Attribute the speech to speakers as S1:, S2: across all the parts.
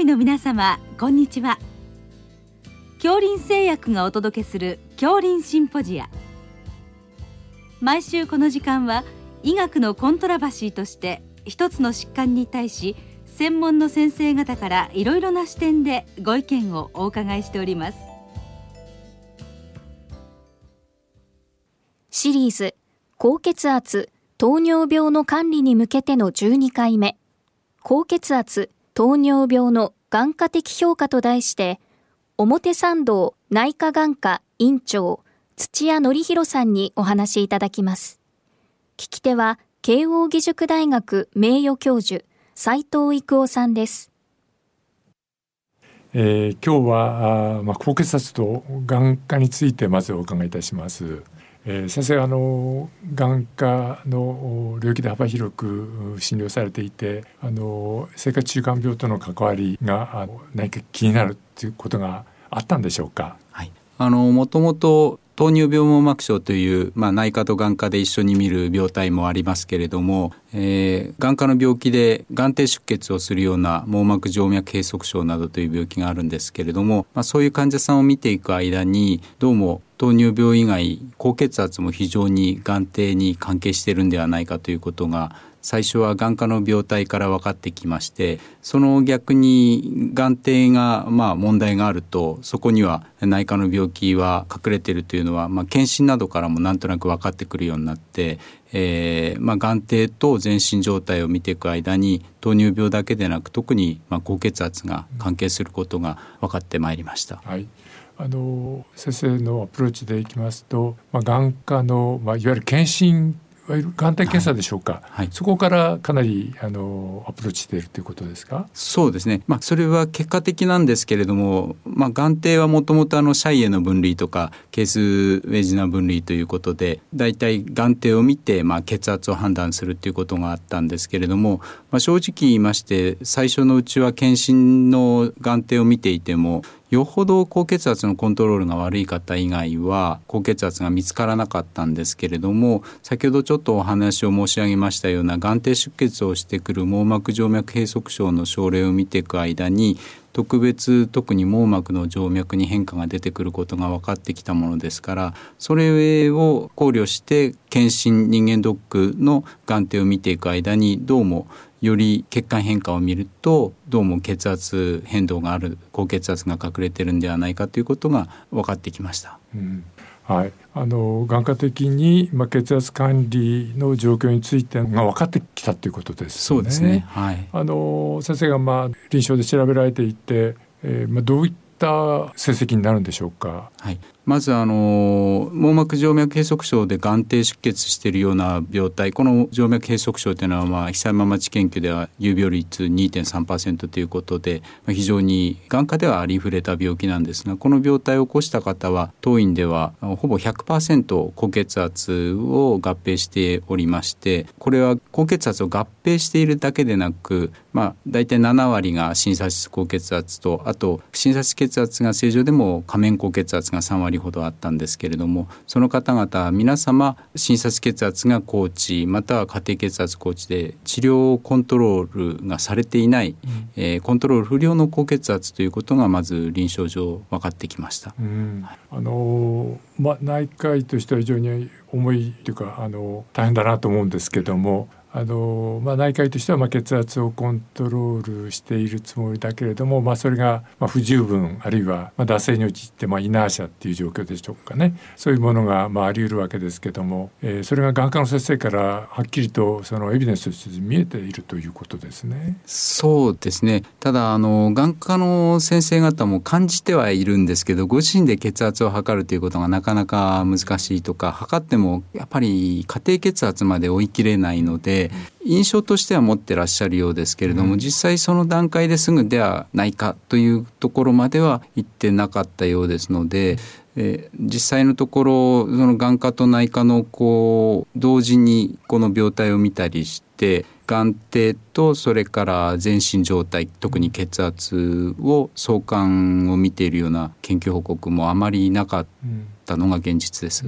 S1: 医の皆様こんにちは。恐林製薬がお届けする恐林シンポジア。毎週この時間は医学のコントラバシーとして一つの疾患に対し専門の先生方からいろいろな視点でご意見をお伺いしております。
S2: シリーズ高血圧糖尿病の管理に向けての12回目。高血圧糖尿病の眼科的評価と題して表参道内科眼科院長土屋則弘さんにお話しいただきます聞き手は慶應義塾大学名誉教授斉藤育夫さんです。
S3: えー、今日はあ、まあ、高血圧と眼科についてまずお伺いいたします。えー、先生あの眼科の領域で幅広く診療されていてあの生活習慣病との関わりが何か気になるということがあったんでしょうか？
S4: はい、あのもともと糖尿病網膜症という、まあ、内科と眼科で一緒に見る病態もありますけれども、えー、眼科の病気で眼底出血をするような網膜静脈閉塞症などという病気があるんですけれども、まあ、そういう患者さんを見ていく間にどうも糖尿病以外高血圧も非常に眼底に関係してるんではないかということが最初は眼科の病態から分かってきましてその逆に眼底がまあ問題があるとそこには内科の病気は隠れているというのは、まあ、検診などからもなんとなく分かってくるようになって、えーまあ、眼底と全身状態を見ていく間に糖尿病だけでなく特にまあ高血圧が関係することが分かってまいりました。
S3: はいあの先生のアプローチでいきますと、まあ、眼科の、まあ、いわゆる検診わゆる眼底検査でしょうか、はい。はい、そこからかなりあのアプローチしているということですか？
S4: そうですね、まあ、それは結果的なんですけれども、まあ、眼底はもともとシャイエの分類とかケースウェジナ分類ということで大体眼底を見て、まあ、血圧を判断するということがあったんですけれども、まあ、正直言いまして最初のうちは検診の眼底を見ていてもよほど高血圧のコントロールが悪い方以外は高血圧が見つからなかったんですけれども先ほどちょっとお話を申し上げましたような眼底出血をしてくる網膜静脈閉塞症の症例を見ていく間に特別特に網膜の静脈に変化が出てくることが分かってきたものですからそれを考慮して検診人間ドックの眼底を見ていく間にどうもより血管変化を見るとどうも血圧変動がある高血圧が隠れてるんではないかということが分かってきました。
S3: うんはい、あの眼科的に、まあ、血圧管理の状況についてが分かってきたということです、ね、
S4: そうですね、はい、
S3: あの先生が、まあ、臨床で調べられていて、えーまあ、どういった成績になるんでしょうか？
S4: はい、まずあの網膜静脈閉塞症で眼底出血しているような病態。この静脈閉塞症というのは、久山町研究では有病率2.3%ということで、非常に眼科ではありふれた病気なんですがこの病態を起こした方は当院ではほぼ100%高血圧を合併しておりましてこれは高血圧を合併しているだけでなく、まあ、大体7割が診察室高血圧とあと診察室血圧が正常でも仮面高血圧が3割ほどあったんですけれどもその方々皆様診察血圧が高知または家庭血圧高知で治療コントロールがされていない、うん、えー、コントロール不良の高血圧ということがまず臨床上分かってきました。
S3: あのまあ、内科医としては非常に重いというかあの大変だなと思うんですけどもあの、まあ、内科医としてはまあ血圧をコントロールしているつもりだけれども、まあ、それがまあ不十分あるいはまあ惰性に陥ってまあイナーシャっていう状況でしょうかねそういうものがまああり得るわけですけども、えー、それが眼科の先生からはっきりとそのエビデンスとして見えているということですね。
S4: そうですねただあの眼科の先生方も感じてはいるんですけどご自身で血圧を測るということがなかなか難しいとか測ってもやっぱり家庭血圧まで追い切れないので印象としては持ってらっしゃるようですけれども、うん、実際その段階ですぐではないかというところまでは行ってなかったようですので、えー、実際のところその眼科と内科のこう同時にこの病態を見たりして眼底とそれから全身状態特に血圧を相関を見ているような研究報告もあまりなかった。ったのが現実です。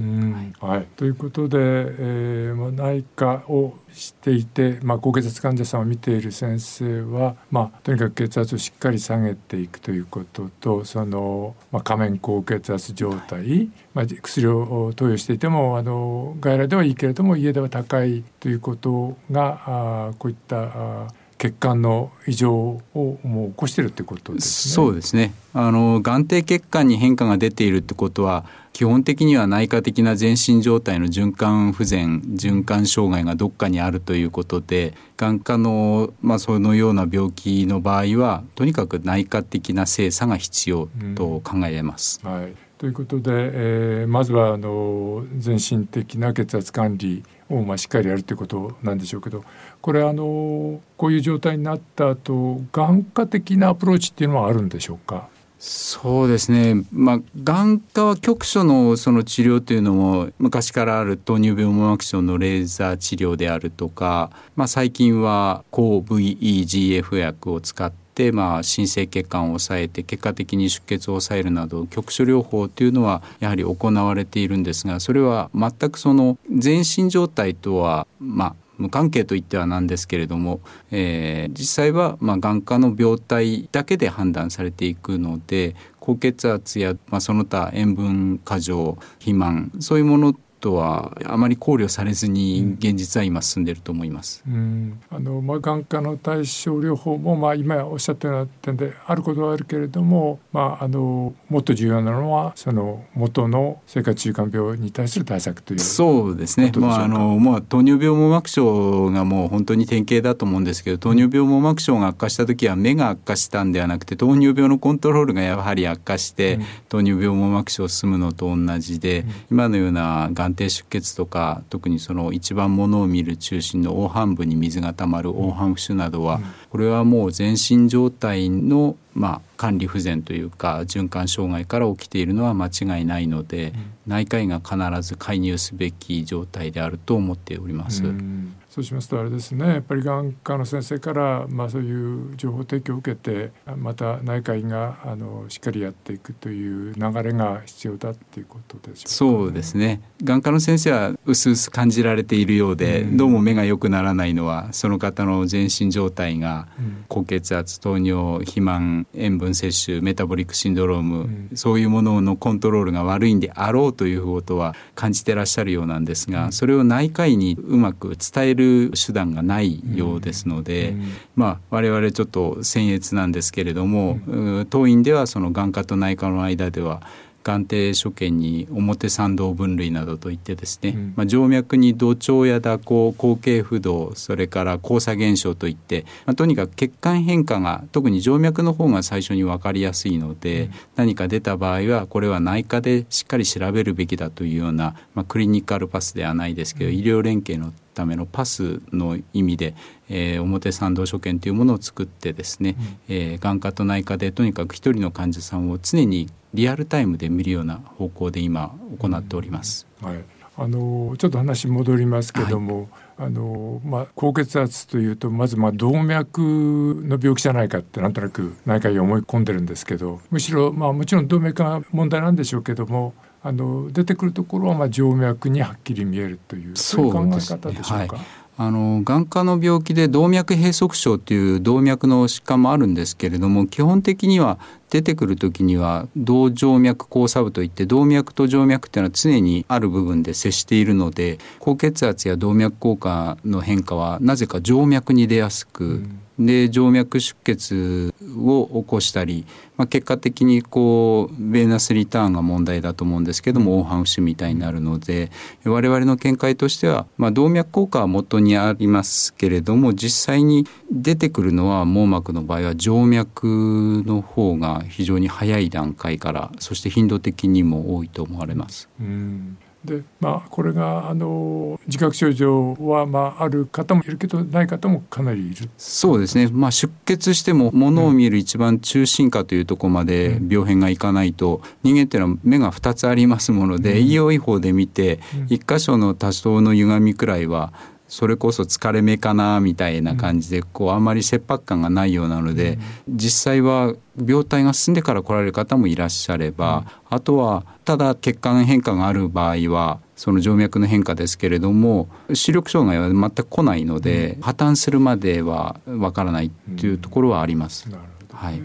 S3: はい、ということで、えー、内科をしていて、まあ、高血圧患者さんを見ている先生は、まあ、とにかく血圧をしっかり下げていくということとその、まあ、仮面高血圧状態、まあ、薬を投与していてもあの外来ではいいけれども家では高いということがあこういったあ血管の異常をもう起こしているってことです
S4: ね。そうですね。あの眼底血管に変化が出ているってことは基本的には内科的な全身状態の循環不全循環障害がどっかにあるということで眼科の、まあ、そのような病気の場合はとにかく内科的な精査が必要と考えます。
S3: うん、はいということで、えー、まずはあの全身的な血圧管理をまあしっかりやるということなんでしょうけどこれあのこういう状態になった後眼科的なアプローチっていうのはあるんでしょうか？
S4: そうですね、まあ、眼科は局所のその治療というのも昔からある糖尿病網膜症のレーザー治療であるとか、まあ、最近は抗 VEGF 薬を使っまあ新生血管を抑えて結果的に出血を抑えるなど局所療法というのはやはり行われているんですがそれは全くその全身状態とはまあ無関係といってはなんですけれども、えー、実際はまあ眼科の病態だけで判断されていくので高血圧や、まあ、その他塩分過剰肥満そういうものとはあまり考慮されずに現実は今進んでいると思います。
S3: うん、あのまあ眼科の対症療法もまあ今おっしゃったような点であることはあるけれども、まああのもっと重要なのはその元の生活習慣病に対する対策という。
S4: そうですね。まああのまあ糖尿病網膜症がもう本当に典型だと思うんですけど、糖尿病網膜症が悪化した時は目が悪化したんではなくて糖尿病のコントロールがやはり悪化して、うん、糖尿病網膜症を進むのと同じで、うん、今のようながん底出血とか特にその一番ものを見る中心の黄斑部に水がたまる黄斑浮腫などは、これはもう全身状態のまあ、管理不全というか循環障害から起きているのは間違いないので、うん、内科医が必ず介入すべき状態であると思っております。
S3: うんそうしますとあれですね。やっぱり眼科の先生から、まあ、そういう情報提供を受けてまた内科医があのしっかりやっていくという流れが必要だっていうことでしょうか、ね、
S4: そうですね。眼科の先生は薄々感じられているようで、うん、どうも目が良くならないのはその方の全身状態が高血圧糖尿肥満塩分摂取メタボリックシンドローム、うん、そういうもののコントロールが悪いんであろうということは感じてらっしゃるようなんですが、うん、それを内科医にうまく伝えるる手段がないようですので、うん、まあ我々ちょっと僭越なんですけれども、うん、当院ではその眼科と内科の間では眼底所見に表参道分類などといってですね、うん、まあ、静脈に土調や蛇行後傾不動それから交差現象といって、まあ、とにかく血管変化が特に静脈の方が最初に分かりやすいので、うん、何か出た場合はこれは内科でしっかり調べるべきだというような、まあ、クリニカルパスではないですけど、うん、医療連携のためのパスの意味で、えー、表参道所見というものを作ってですね、うん、えー、眼科と内科でとにかく一人の患者さんを常にリアルタイムで見るような方向で今行っております。
S3: はい、あのちょっと話戻りますけども、はい、あのまあ、高血圧というとまずまあ動脈の病気じゃないかってなんとなく内科医思い込んでるんですけどむしろ、まあ、もちろん動脈が問題なんでしょうけどもあの出てくるところはまあ静脈にはっきり見えるというそういう考え方でしょうか？
S4: あの眼科の病気で動脈閉塞症という動脈の疾患もあるんですけれども基本的には出てくる時には動静脈交差部といって動脈と静脈っていうのは常にある部分で接しているので高血圧や動脈硬化の変化はなぜか静脈に出やすく、うんで静脈出血を起こしたり、まあ、結果的にこうベーナスリターンが問題だと思うんですけども黄斑浮腫みたいになるので我々の見解としては、まあ、動脈硬化は元にありますけれども実際に出てくるのは網膜の場合は静脈の方が非常に早い段階からそして頻度的にも多いと思われます。
S3: うんでまあこれがあの自覚症状はまあある方もいるけどない方もかなりいる。
S4: そうですね、まあ、出血してもものを見る一番中心下というところまで病変がいかないと、人間っていうのは目が2つありますもので、うん、いい方で見て、1箇所の多少の歪みくらいはそれこそ疲れ目かなみたいな感じで、こうあまり切迫感がないようなので、実際は病態が進んでから来られる方もいらっしゃれば、あとはただ血管変化がある場合はその静脈の変化ですけれども視力障害は全く来ないので、破綻するまではわからないというところはあります。なるほど、ね、はい。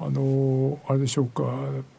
S3: あのあれでしょうか。やっ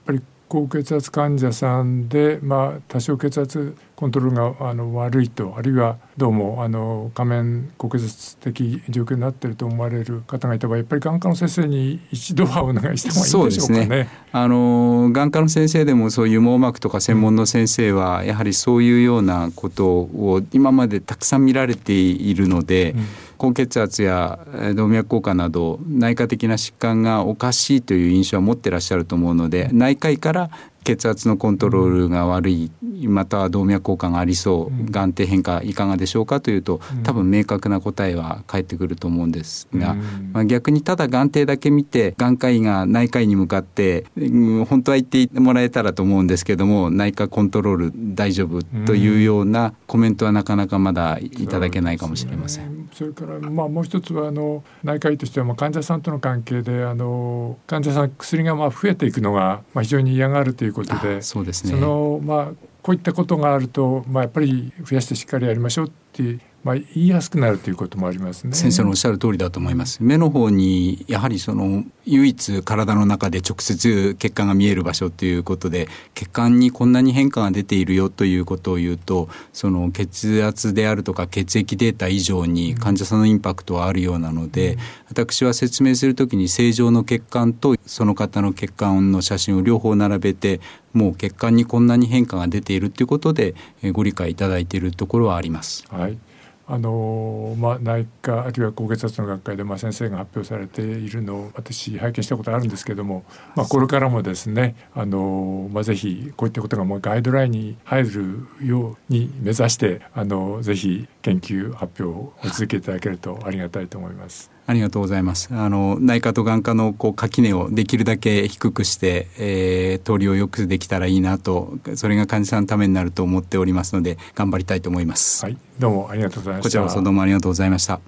S3: ぱり高血圧患者さんで、まあ、多少血圧コントロールがあの悪いとあるいはどうもあの仮面高血圧的状況になっていると思われる方がいた場合やっぱり眼科の先生に一度はお願いしてもいいでしょうかね。ね
S4: あの眼科の先生でもそういう網膜とか専門の先生はやはりそういうようなことを今までたくさん見られているので。うん高血圧や動脈硬化など内科的な疾患がおかしいという印象は持ってらっしゃると思うので内科医から血圧のコントロールが悪いまたは動脈硬化がありそう眼底変化いかがでしょうかというと多分明確な答えは返ってくると思うんですが、まあ、逆にただ眼底だけ見て眼科医が内科医に向かって、うん、本当は言ってもらえたらと思うんですけども内科コントロール大丈夫というようなコメントはなかなかまだいただけないかもしれません。
S3: それからまあもう一つはあの内科医としてはまあ患者さんとの関係であの患者さん薬がまあ増えていくのがまあ非常に嫌がるということで
S4: そうですね。
S3: そのまあこういったことがあると、まあ、やっぱり増やしてしっかりやりましょうってまあ、言いやすくなるということもありますね。
S4: 先生のおっしゃる通りだと思います。目の方にやはりその唯一体の中で直接血管が見える場所ということで血管にこんなに変化が出ているよということを言うとその血圧であるとか血液データ以上に患者さんのインパクトはあるようなので、うん、私は説明するときに正常の血管とその方の血管の写真を両方並べてもう血管にこんなに変化が出ているということでご理解いただいているところはあります。
S3: はいあのまあ、内科あるいは高血圧の学会で、まあ、先生が発表されているのを私拝見したことあるんですけども、まあ、これからもですねあの、まあ、ぜひこういったことがもうガイドラインに入るように目指してあのぜひ研究発表を続けていただけるとありがたいと思います。
S4: ありがとうございます。あの内科と眼科のこう垣根をできるだけ低くして、えー、通りをよくできたらいいなと、それが患者さんのためになると思っておりますので頑張りたいと思います。
S3: はい、どうもありがとうございました。
S4: こちらこそどうもありがとうございました。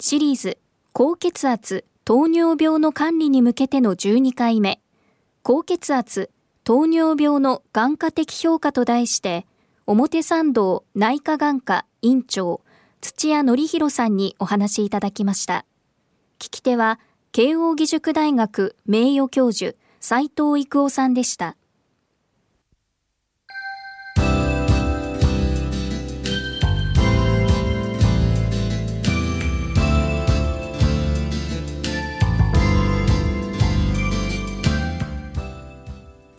S2: シリーズ高血圧糖尿病の管理に向けての12回目高血圧糖尿病の眼科的評価と題して表参道内科眼科院長土屋則弘さんにお話しいただきました。聞き手は、慶應義塾大学名誉教授、斉藤育夫さんでした。